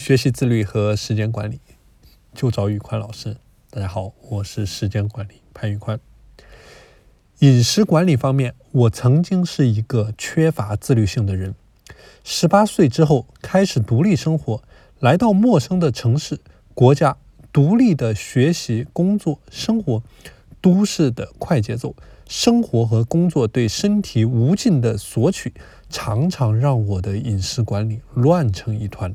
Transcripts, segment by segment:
学习自律和时间管理，就找宇宽老师。大家好，我是时间管理潘宇宽。饮食管理方面，我曾经是一个缺乏自律性的人。十八岁之后开始独立生活，来到陌生的城市、国家，独立的学习、工作、生活。都市的快节奏，生活和工作对身体无尽的索取，常常让我的饮食管理乱成一团。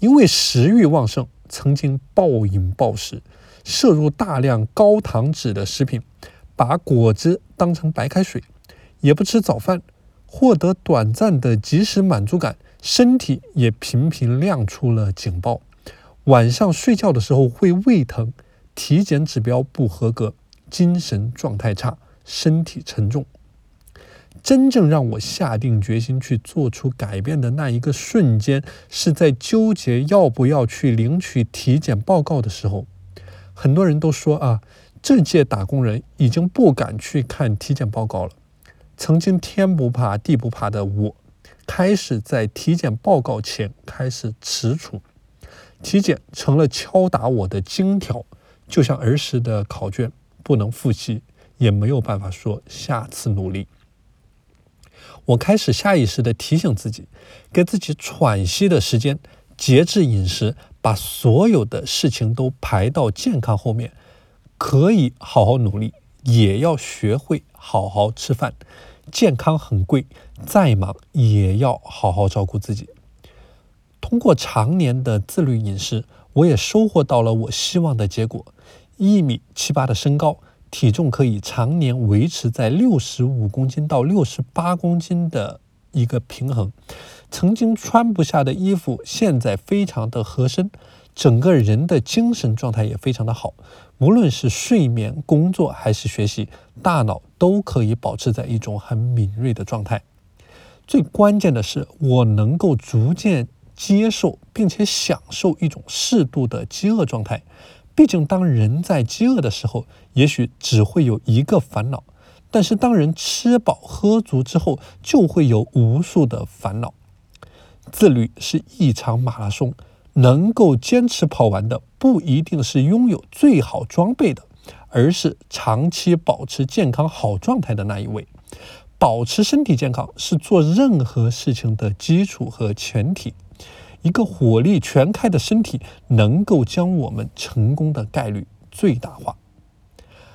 因为食欲旺盛，曾经暴饮暴食，摄入大量高糖脂的食品，把果汁当成白开水，也不吃早饭，获得短暂的即时满足感，身体也频频亮出了警报。晚上睡觉的时候会胃疼，体检指标不合格，精神状态差，身体沉重。真正让我下定决心去做出改变的那一个瞬间，是在纠结要不要去领取体检报告的时候。很多人都说啊，这届打工人已经不敢去看体检报告了。曾经天不怕地不怕的我，开始在体检报告前开始踟蹰。体检成了敲打我的金条，就像儿时的考卷，不能复习，也没有办法说下次努力。我开始下意识地提醒自己，给自己喘息的时间，节制饮食，把所有的事情都排到健康后面。可以好好努力，也要学会好好吃饭。健康很贵，再忙也要好好照顾自己。通过常年的自律饮食，我也收获到了我希望的结果：一米七八的身高。体重可以常年维持在六十五公斤到六十八公斤的一个平衡，曾经穿不下的衣服现在非常的合身，整个人的精神状态也非常的好，无论是睡眠、工作还是学习，大脑都可以保持在一种很敏锐的状态。最关键的是，我能够逐渐接受并且享受一种适度的饥饿状态。毕竟，当人在饥饿的时候，也许只会有一个烦恼；但是，当人吃饱喝足之后，就会有无数的烦恼。自律是一场马拉松，能够坚持跑完的，不一定是拥有最好装备的，而是长期保持健康好状态的那一位。保持身体健康是做任何事情的基础和前提。一个火力全开的身体，能够将我们成功的概率最大化。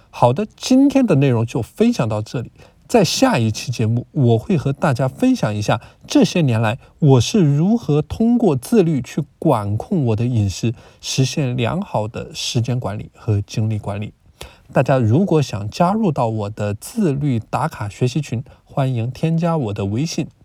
好的，今天的内容就分享到这里。在下一期节目，我会和大家分享一下这些年来我是如何通过自律去管控我的饮食，实现良好的时间管理和精力管理。大家如果想加入到我的自律打卡学习群，欢迎添加我的微信。